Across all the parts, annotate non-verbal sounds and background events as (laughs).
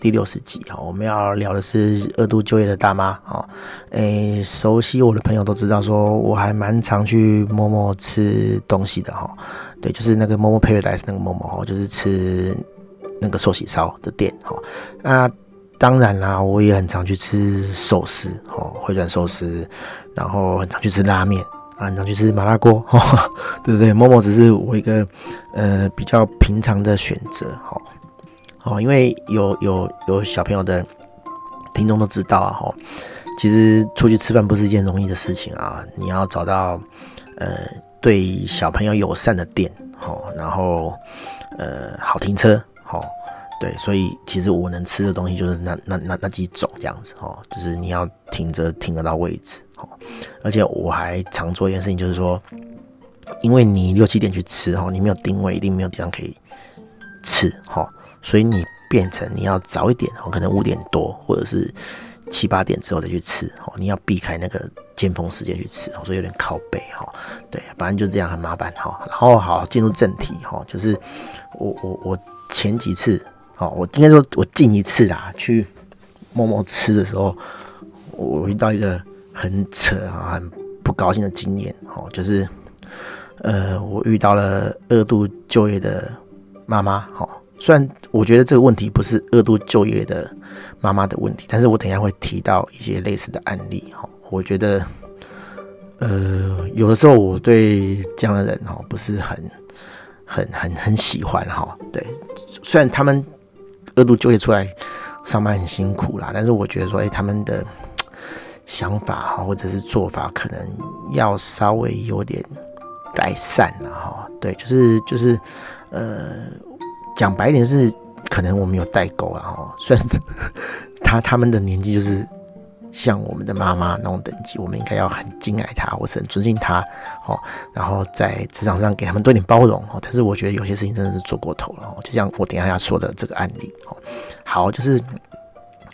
第六十集哈，我们要聊的是二度就业的大妈哈。诶，熟悉我的朋友都知道，说我还蛮常去 Momo 吃东西的哈。对，就是那个 Momo Paradise 那个 Momo 就是吃那个寿喜烧的店哈。那当然啦，我也很常去吃寿司哦，回转寿司，然后很常去吃拉面啊，很常去吃麻辣锅哈，(laughs) 对不对？Momo 只是我一个呃比较平常的选择哈。哦，哦因为有有有小朋友的听众都知道啊，哈，其实出去吃饭不是一件容易的事情啊。你要找到呃对小朋友友善的店，好，然后呃好停车，好，对，所以其实我能吃的东西就是那那那那几种这样子，哈，就是你要停着停得到位置，好，而且我还常做一件事情，就是说，因为你六七点去吃，哈，你没有定位，一定没有地方可以吃，哈。所以你变成你要早一点哦，可能五点多或者是七八点之后再去吃哦，你要避开那个尖峰时间去吃哦，所以有点靠背哈。对，反正就这样很麻烦哈。然后好进入正题哈，就是我我我前几次哦，我应该说我近一次啊去默默吃的时候，我遇到一个很扯啊、很不高兴的经验哦，就是呃，我遇到了二度就业的妈妈哈。虽然我觉得这个问题不是二度就业的妈妈的问题，但是我等一下会提到一些类似的案例哈。我觉得，呃，有的时候我对这样的人哈不是很、很、很、很喜欢哈。对，虽然他们二度就业出来上班很辛苦啦，但是我觉得说，哎，他们的想法哈或者是做法可能要稍微有点改善了哈。对，就是就是呃。讲白一点是，可能我们有代沟了哈。虽然 (laughs) 他他们的年纪就是像我们的妈妈那种等级，我们应该要很敬爱他，或是很尊敬他，哦。然后在职场上给他们多点包容哦。但是我觉得有些事情真的是做过头了，就像我等下要说的这个案例哦。好，就是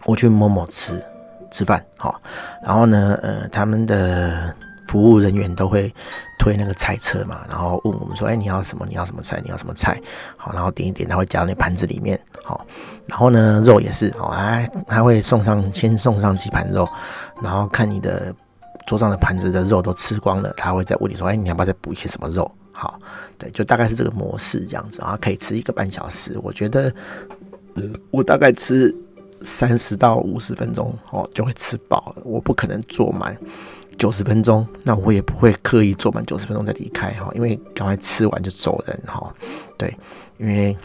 我去某某吃吃饭，好，然后呢，呃，他们的。服务人员都会推那个菜车嘛，然后问我们说：“哎，你要什么？你要什么菜？你要什么菜？”好，然后点一点，他会加到那盘子里面。好，然后呢，肉也是，好，还还会送上，先送上几盘肉，然后看你的桌上的盘子的肉都吃光了，他会再问你说：“哎，你要不要再补一些什么肉？”好，对，就大概是这个模式这样子，然后可以吃一个半小时。我觉得，我大概吃三十到五十分钟，哦，就会吃饱了。我不可能坐满。九十分钟，那我也不会刻意坐满九十分钟再离开哈，因为赶快吃完就走人哈。对，因为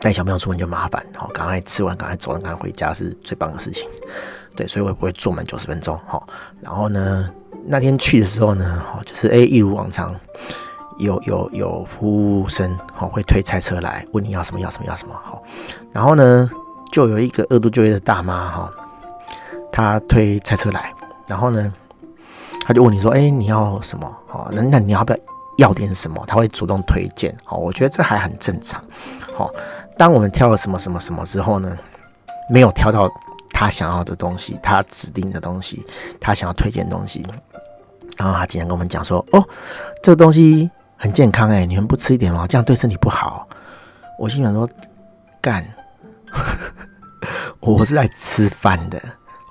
带小朋友出门就麻烦好，赶快吃完赶快走人，赶快回家是最棒的事情。对，所以我也不会坐满九十分钟哈。然后呢，那天去的时候呢，哈，就是诶，一如往常，有有有服务生哈会推菜车来问你要什么要什么要什么好。然后呢，就有一个二度就业的大妈哈，她推菜车来，然后呢。他就问你说：“哎，你要什么？好，那那你要不要要点什么？”他会主动推荐。好，我觉得这还很正常。好，当我们挑了什么什么什么之后呢，没有挑到他想要的东西，他指定的东西，他想要推荐的东西，然后他竟然跟我们讲说：“哦，这个东西很健康，哎，你们不吃一点吗？这样对身体不好。”我心想说：“干，(laughs) 我是来吃饭的。”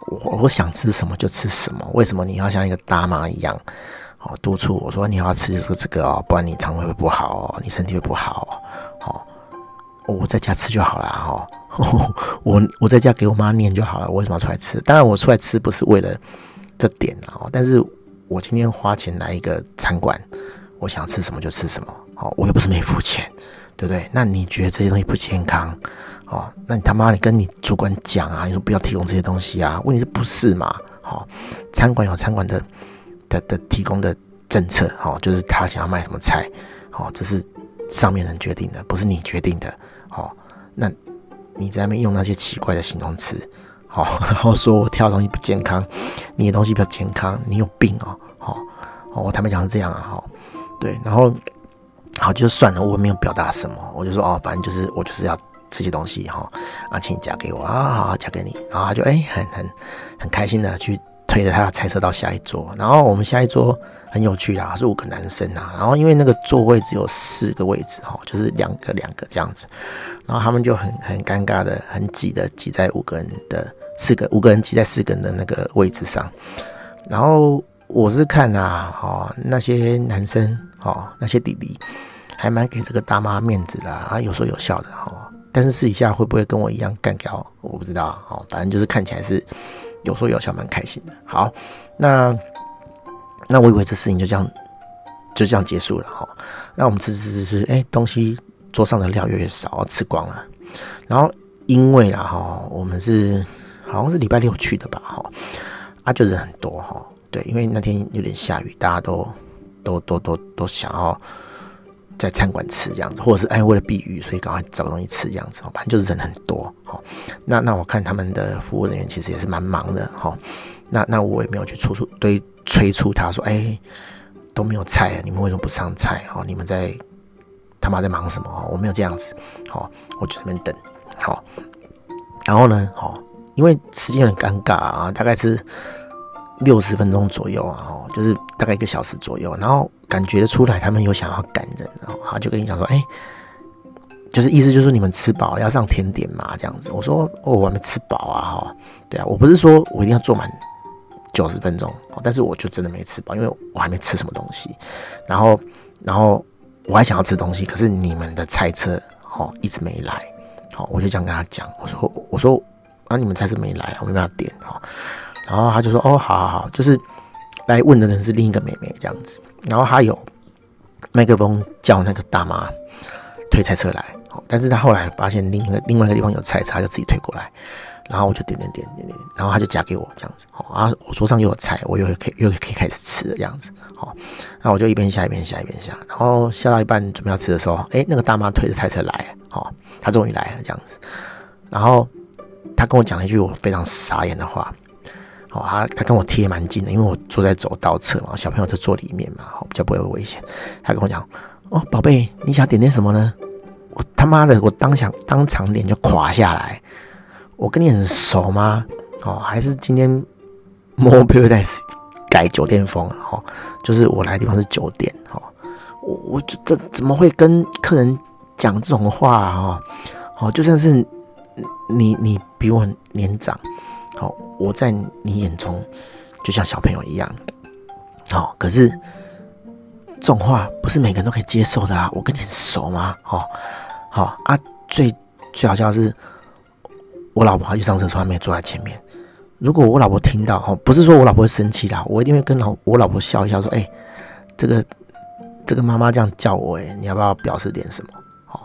我我想吃什么就吃什么，为什么你要像一个大妈一样，哦，督促我说你要吃这个这个哦，不然你肠胃会不好哦，你身体会不好哦，我在家吃就好了哈，(laughs) 我我在家给我妈念就好了，我为什么要出来吃？当然我出来吃不是为了这点哦，但是我今天花钱来一个餐馆，我想吃什么就吃什么，哦，我又不是没付钱，对不对？那你觉得这些东西不健康？哦，那你他妈，你跟你主管讲啊，你说不要提供这些东西啊？问题是不是嘛？好、哦，餐馆有餐馆的的的提供的政策，好、哦，就是他想要卖什么菜，好、哦，这是上面人决定的，不是你决定的。好、哦，那你在那边用那些奇怪的形容词，好，然后说我挑的东西不健康，你的东西比较健康，你有病哦，好，哦，我坦白讲是这样啊，哈，对，然后好就算了，我没有表达什么，我就说哦，反正就是我就是要这些东西哈，啊，请你嫁给我啊，好，好，夹给你，然后他就哎、很很很开心的去推着他的菜车到下一桌，然后我们下一桌很有趣啊，是五个男生啊，然后因为那个座位只有四个位置哈，就是两个两个这样子。然后他们就很很尴尬的、很挤的挤在五个人的四个五个人挤在四个人的那个位置上。然后我是看啊，哦，那些男生哦，那些弟弟还蛮给这个大妈面子的啊，有说有笑的哈、哦。但是试一下会不会跟我一样干掉，我不知道哦。反正就是看起来是有说有笑，蛮开心的。好，那那我以为这事情就这样就这样结束了哈、那我们吃吃吃吃，哎，东西。桌上的料越来越少，吃光了。然后因为啦哈，我们是好像是礼拜六去的吧哈，啊就人很多哈。对，因为那天有点下雨，大家都都都都都想要在餐馆吃这样子，或者是哎为了避雨，所以赶快找个东西吃这样子。反正就是人很多哈。那那我看他们的服务人员其实也是蛮忙的哈。那那我也没有去催促对催促他说，哎都没有菜啊，你们为什么不上菜？哦，你们在。他妈在忙什么？我没有这样子，好，我就在那边等，好，然后呢，好，因为时间很尴尬啊，大概是六十分钟左右啊，哦，就是大概一个小时左右，然后感觉得出来他们有想要赶人，然后他就跟你讲说，哎，就是意思就是你们吃饱了要上甜点嘛，这样子。我说，哦，我还没吃饱啊，哈，对啊，我不是说我一定要坐满九十分钟，但是我就真的没吃饱，因为我还没吃什么东西，然后，然后。我还想要吃东西，可是你们的菜车哦一直没来，好，我就这样跟他讲，我说我说啊你们菜车没来，我没办法点哈，然后他就说哦好好好，就是来问的人是另一个妹妹这样子，然后他有麦克风叫那个大妈推菜车来，但是他后来发现另一个另外一个地方有菜车，他就自己推过来。然后我就点点点点点，然后他就夹给我这样子，好啊，我桌上又有菜，我又可以又可以开始吃了这样子，好，那我就一边下一边下一边下，然后下到一半准备要吃的时候，哎，那个大妈推着菜车来，好，她终于来了这样子，然后她跟我讲了一句我非常傻眼的话，哦，他他跟我贴蛮近的，因为我坐在走道侧嘛，小朋友就坐里面嘛，好，比较不会有危险，他跟我讲，哦，宝贝，你想点点什么呢？我他妈的，我当想当场脸就垮下来。我跟你很熟吗？哦，还是今天 More Paradise 改酒店风啊？哦，就是我来的地方是酒店。哦，我我这怎么会跟客人讲这种话啊？哦，就算是你你比我年长，我在你眼中就像小朋友一样。好，可是这种话不是每个人都可以接受的啊！我跟你很熟吗？哦，好啊，最最好笑的是。我老婆她去上厕所，还没坐在前面。如果我老婆听到，哦，不是说我老婆会生气啦，我一定会跟老我老婆笑一笑，说：“哎，这个这个妈妈这样叫我，哎，你要不要表示点什么？哦，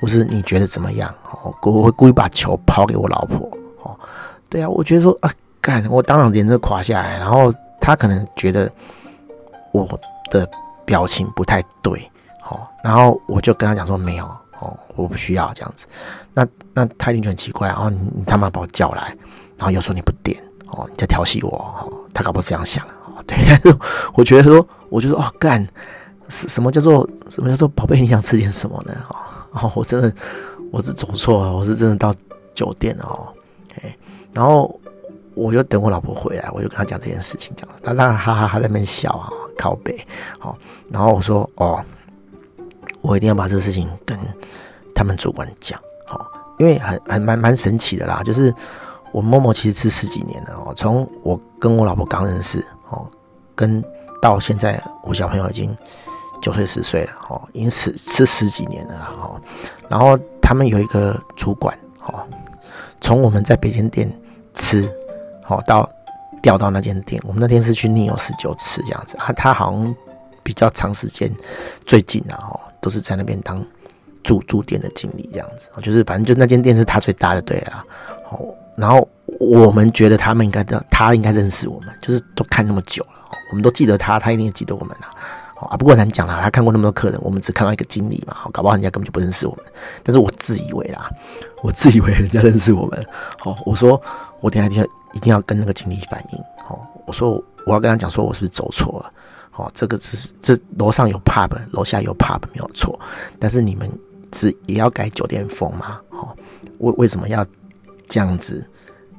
或是你觉得怎么样？哦，我会故意把球抛给我老婆。哦，对啊，我觉得说啊，干，我当场脸就垮下来，然后他可能觉得我的表情不太对，哦，然后我就跟他讲说没有。”哦，我不需要这样子，那那他一定就很奇怪，然后你你他妈把我叫来，然后又说你不点，哦，你在调戏我，哦，他搞不好这样想，哦，(laughs) 对，但是我觉得说，我就说哦，干，什什么叫做什么叫做宝贝，你想吃点什么呢？哦，哦，我真的我是走错了，我是真的到酒店了哦，然后我就等我老婆回来，我就跟她讲这件事情，讲，她那哈哈哈在那边笑啊，靠北，好，然后我说哦。我一定要把这个事情跟他们主管讲，好，因为很很蛮蛮神奇的啦，就是我默默其实吃十几年了哦，从我跟我老婆刚认识哦，跟到现在我小朋友已经九岁十岁了哦，已经吃吃十几年了哦，然后他们有一个主管哦，从我们在北京店吃，好到调到那间店，我们那天是去 Neo 十九吃这样子，他他好像比较长时间最近啊哦。都是在那边当驻驻店的经理这样子，就是反正就那间店是他最大的，对啊。哦，然后我们觉得他们应该的，他应该认识我们，就是都看那么久了，我们都记得他，他一定也记得我们啊。啊，不过难讲啦，他看过那么多客人，我们只看到一个经理嘛，好搞不好人家根本就不认识我们。但是我自以为啦，我自以为人家认识我们。好，我说我等下一定要一定要跟那个经理反映。哦，我说我要跟他讲说，我是不是走错了？哦，这个只是这楼上有 pub，楼下有 pub 没有错，但是你们是也要改酒店风吗？哦，为为什么要这样子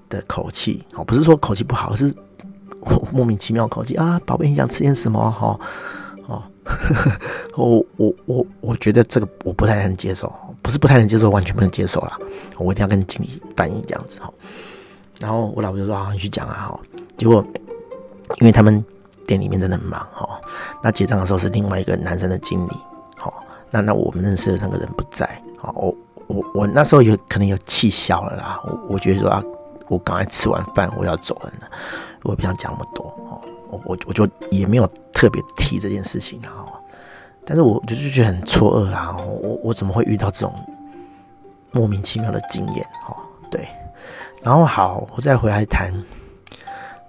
的口气？哦，不是说口气不好，而是 (laughs) 莫名其妙口气啊，宝贝，你想吃点什么？哈，哦，(laughs) 我我我我觉得这个我不太能接受，不是不太能接受，完全不能接受啦。我一定要跟经理反映这样子哈。然后我老婆就说：“好，你去讲啊。”哈，结果因为他们。店里面真的很忙哈，那结账的时候是另外一个男生的经理，好，那那我们认识的那个人不在，好，我我我那时候有可能有气消了啦，我我觉得说啊，我刚才吃完饭我要走了，我也不想讲那么多，哦，我我我就也没有特别提这件事情然后，但是我就就觉得很错愕啊，我我怎么会遇到这种莫名其妙的经验，哈，对，然后好，我再回来谈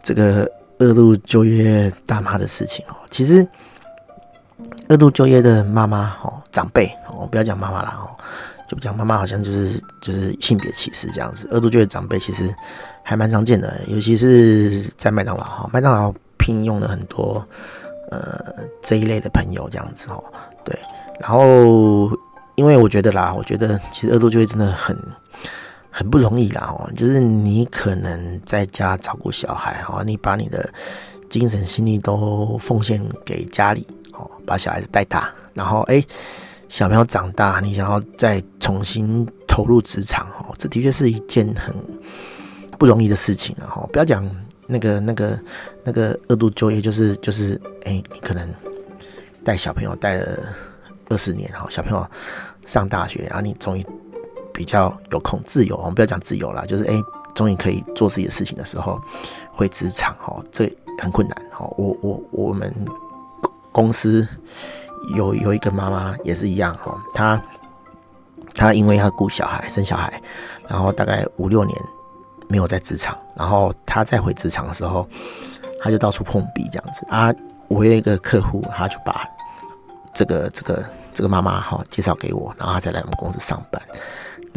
这个。二度就业大妈的事情哦，其实二度就业的妈妈哦，长辈哦，不要讲妈妈啦哦，就不讲妈妈好像就是就是性别歧视这样子。二度就业长辈其实还蛮常见的，尤其是在麦当劳哈，麦当劳聘用了很多呃这一类的朋友这样子哦，对。然后因为我觉得啦，我觉得其实二度就业真的很。很不容易啦，哦，就是你可能在家照顾小孩，哈，你把你的精神心力都奉献给家里，哦，把小孩子带大，然后哎，小朋友长大，你想要再重新投入职场，哦，这的确是一件很不容易的事情啊，哈，不要讲那个那个那个二度就业，就是就是，哎，你可能带小朋友带了二十年，哈，小朋友上大学，然后你终于。比较有空自由，我们不要讲自由啦，就是哎，终于可以做自己的事情的时候，回职场哦，这很困难哦。我我我们公司有有一个妈妈也是一样哦，她她因为要顾小孩生小孩，然后大概五六年没有在职场，然后她再回职场的时候，她就到处碰壁这样子啊。我有一个客户，他就把这个这个这个妈妈哈介绍给我，然后他再来我们公司上班。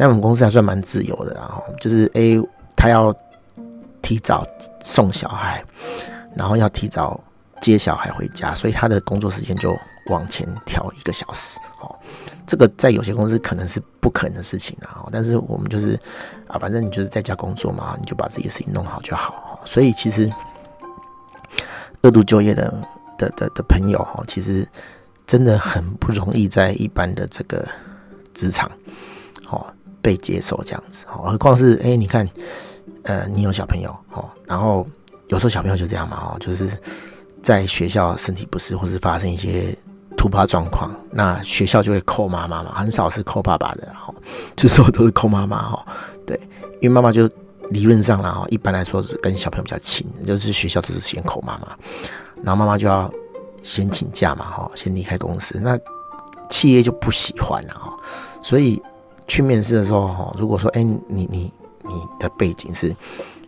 那我们公司还算蛮自由的，然后就是诶、欸，他要提早送小孩，然后要提早接小孩回家，所以他的工作时间就往前调一个小时。哦，这个在有些公司可能是不可能的事情啊，但是我们就是啊，反正你就是在家工作嘛，你就把自己的事情弄好就好。所以其实二度就业的的的的朋友哈，其实真的很不容易在一般的这个职场，哦。被接受这样子，何况是哎、你看，呃，你有小朋友哦，然后有时候小朋友就这样嘛哦，就是在学校身体不适，或是发生一些突发状况，那学校就会扣妈妈嘛，很少是扣爸爸的哈，就是我都是扣妈妈哈，对，因为妈妈就理论上啦，一般来说是跟小朋友比较亲，就是学校都是先扣妈妈，然后妈妈就要先请假嘛哈，先离开公司，那企业就不喜欢了哈，所以。去面试的时候，哈，如果说，哎、你你你的背景是，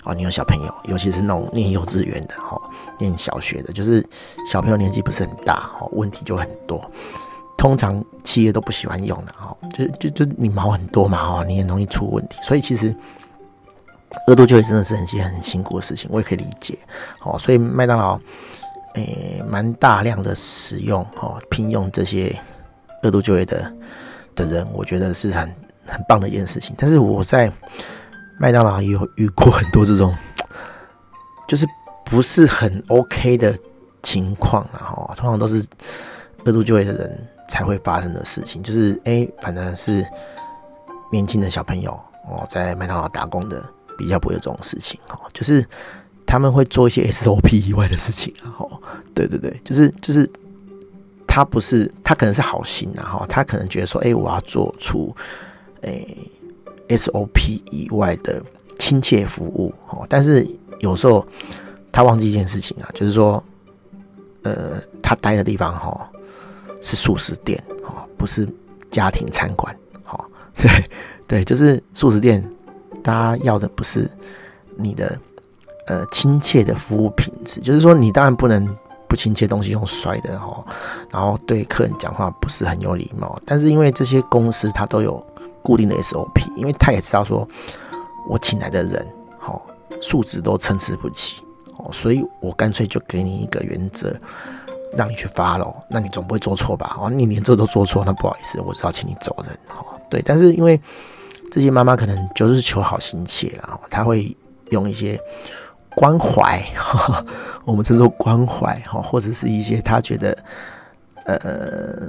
哦，你有小朋友，尤其是那种念幼稚园的，哈，念小学的，就是小朋友年纪不是很大，哈，问题就很多。通常企业都不喜欢用的，哈，就就就你毛很多嘛，哈，你也容易出问题。所以其实二度就业真的是很些很辛苦的事情，我也可以理解。哦，所以麦当劳，诶、蛮大量的使用，哦，聘用这些二度就业的的人，我觉得是很。很棒的一件事情，但是我在麦当劳也有遇过很多这种，(tsk) 就是不是很 OK 的情况，然后通常都是二度就业的人才会发生的事情，就是哎、反正是年轻的小朋友哦，在麦当劳打工的比较不会有这种事情哦，就是他们会做一些 SOP 以外的事情，然后对对对，就是就是他不是他可能是好心，然后他可能觉得说，哎、我要做出。诶、SOP 以外的亲切服务哦，但是有时候他忘记一件事情啊，就是说，呃，他待的地方哈是素食店哦，不是家庭餐馆哦，(laughs) 对对，就是素食店，大家要的不是你的呃亲切的服务品质，就是说你当然不能不亲切，东西用摔的哈，然后对客人讲话不是很有礼貌，但是因为这些公司它都有。固定的 SOP，因为他也知道说，我请来的人，好素质都参差不齐哦，所以我干脆就给你一个原则，让你去 follow，那你总不会做错吧？哦，你连这都做错，那不好意思，我只好请你走人。哦，对，但是因为这些妈妈可能就是求好心切啦，她会用一些关怀，(laughs) 我们称作关怀哈，或者是一些她觉得，呃。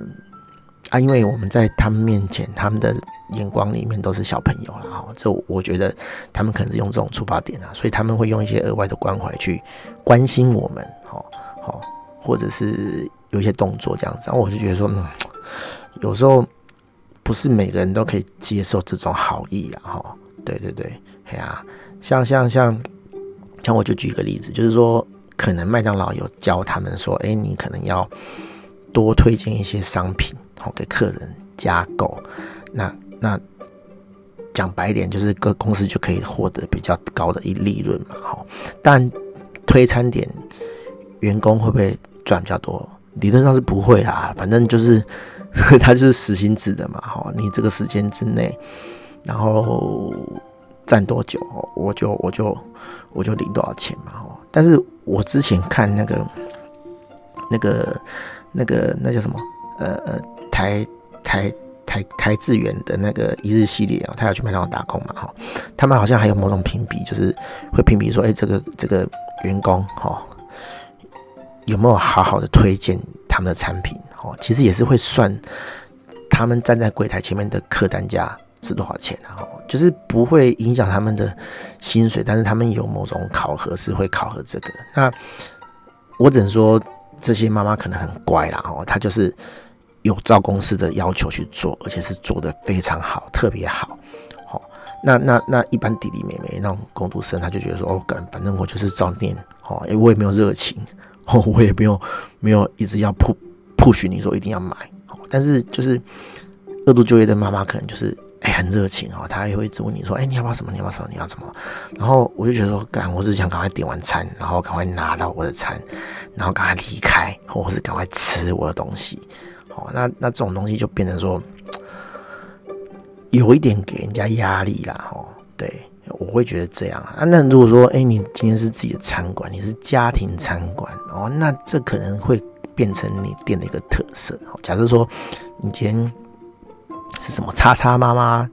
啊，因为我们在他们面前，他们的眼光里面都是小朋友了哈。这我觉得他们可能是用这种出发点啊，所以他们会用一些额外的关怀去关心我们，哈，好，或者是有一些动作这样子。然后我就觉得说，嗯，有时候不是每个人都可以接受这种好意啊，哈。对对对，哎呀，像像像像我就举一个例子，就是说，可能麦当劳有教他们说，哎，你可能要多推荐一些商品。好，给客人加购，那那讲白点，就是各公司就可以获得比较高的一利润嘛。好，但推餐点，员工会不会赚比较多？理论上是不会啦，反正就是 (laughs) 他就是时薪制的嘛。好，你这个时间之内，然后站多久，我就我就我就领多少钱嘛。哦，但是我之前看那个那个那个那叫什么？呃呃。台台台台智远的那个一日系列啊，他要去麦当劳打工嘛哈，他们好像还有某种评比，就是会评比说，哎、这个这个员工哈有没有好好的推荐他们的产品哦，其实也是会算他们站在柜台前面的客单价是多少钱啊，就是不会影响他们的薪水，但是他们有某种考核是会考核这个。那我只能说这些妈妈可能很乖啦哦，她就是。有照公司的要求去做，而且是做的非常好，特别好。好，那那那一般弟弟妹妹那种工读生，他就觉得说，哦，反正我就是照念，哦，哎，我也没有热情，哦，我也没有没有一直要 push 你说一定要买。但是就是二度就业的妈妈可能就是哎很热情哦，她也会一直问你说，哎，你要不要什么？你要不要什么？你要什么？然后我就觉得说，干，我是想赶快点完餐，然后赶快拿到我的餐，然后赶快离开，或者是赶快吃我的东西。哦，那那这种东西就变成说，有一点给人家压力啦。哦，对，我会觉得这样啊。那如果说，哎，你今天是自己的餐馆，你是家庭餐馆哦，那这可能会变成你店的一个特色。假设说，你今天是什么叉叉妈妈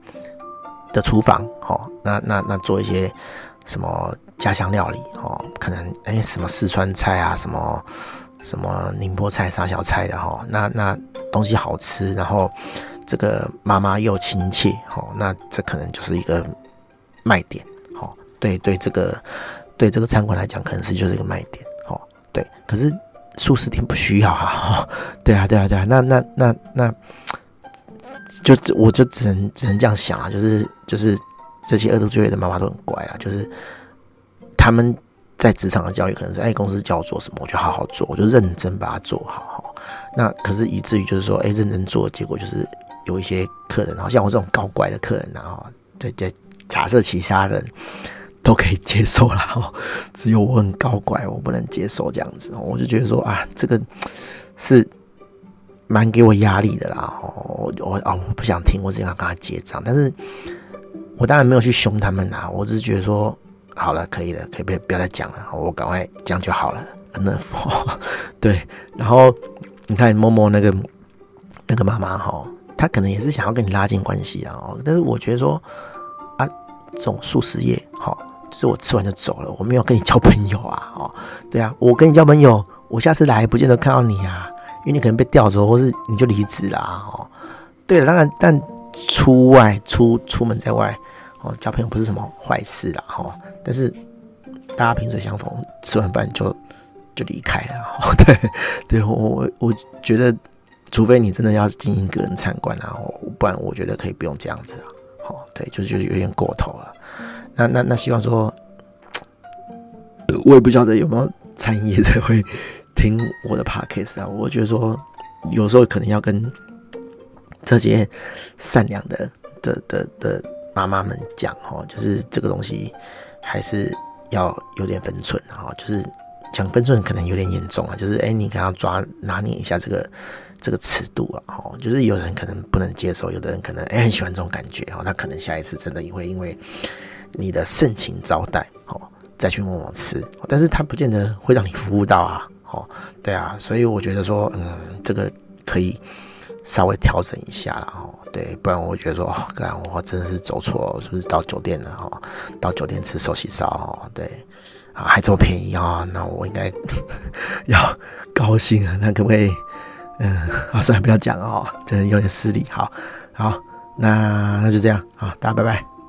的厨房，哦，那那那做一些什么家乡料理，哦，可能哎什么四川菜啊，什么。什么宁波菜、沙小菜的哈，那那东西好吃，然后这个妈妈又亲切，哈，那这可能就是一个卖点，哈，对对，这个对这个餐馆来讲，可能是就是一个卖点，哈，对。可是素食店不需要啊，对啊，对啊，对啊，那那那那，就只我就只能只能这样想啊，就是就是这些二度就业的妈妈都很乖啊，就是他们。在职场的教育可能是，哎，公司叫我做什么，我就好好做，我就认真把它做好。那可是以至于就是说，哎，认真做，结果就是有一些客人，好像我这种高怪的客人，然后在在，假设其他人都可以接受了，哈，只有我很高怪，我不能接受这样子，我就觉得说啊，这个是蛮给我压力的啦。我我啊，我不想听，我只想跟他结账，但是我当然没有去凶他们啦，我只是觉得说。好了，可以了，可以不要不要再讲了，我赶快讲就好了。Enough，(laughs) 对。然后你看摸摸那个那个妈妈哈，她可能也是想要跟你拉近关系啊。但是我觉得说啊，这种素食业哈，是我吃完就走了，我没有跟你交朋友啊。哦，对啊，我跟你交朋友，我下次来不见得看到你啊，因为你可能被调走，或是你就离职啦。哦，对了，当然，但出外出出门在外。哦，交朋友不是什么坏事啦，哈，但是大家萍水相逢，吃完饭就就离开了，(laughs) 对，对我我我觉得，除非你真的要进行个人餐馆啊，不然我觉得可以不用这样子啊，好，对，就就有点过头了。那那那希望说，我也不晓得有没有餐饮业者会听我的 podcast 啊，我觉得说有时候可能要跟这些善良的的的的。的妈妈们讲哈，就是这个东西还是要有点分寸哈，就是讲分寸可能有点严重啊，就是哎，你可能要抓拿捏一下这个这个尺度啊，哦，就是有人可能不能接受，有的人可能哎很喜欢这种感觉哦，他可能下一次真的也会因为你的盛情招待哦，再去某某吃，但是它不见得会让你服务到啊，哦，对啊，所以我觉得说，嗯，这个可以稍微调整一下了，哦，对，不然我觉得说，哦，干，我真的是走错，是不是到酒店了，哦，到酒店吃寿喜烧，哦，对，还这么便宜啊，哦，那我应该 (laughs) 要高兴啊，那可不可以，嗯，啊，算了，不要讲哦，真的有点失礼，好，好，那那就这样啊，大家拜拜。